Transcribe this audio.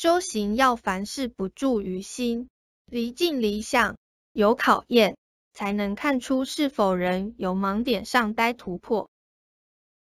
修行要凡事不住于心离境离相有考验才能看出是否人有盲点上待突破。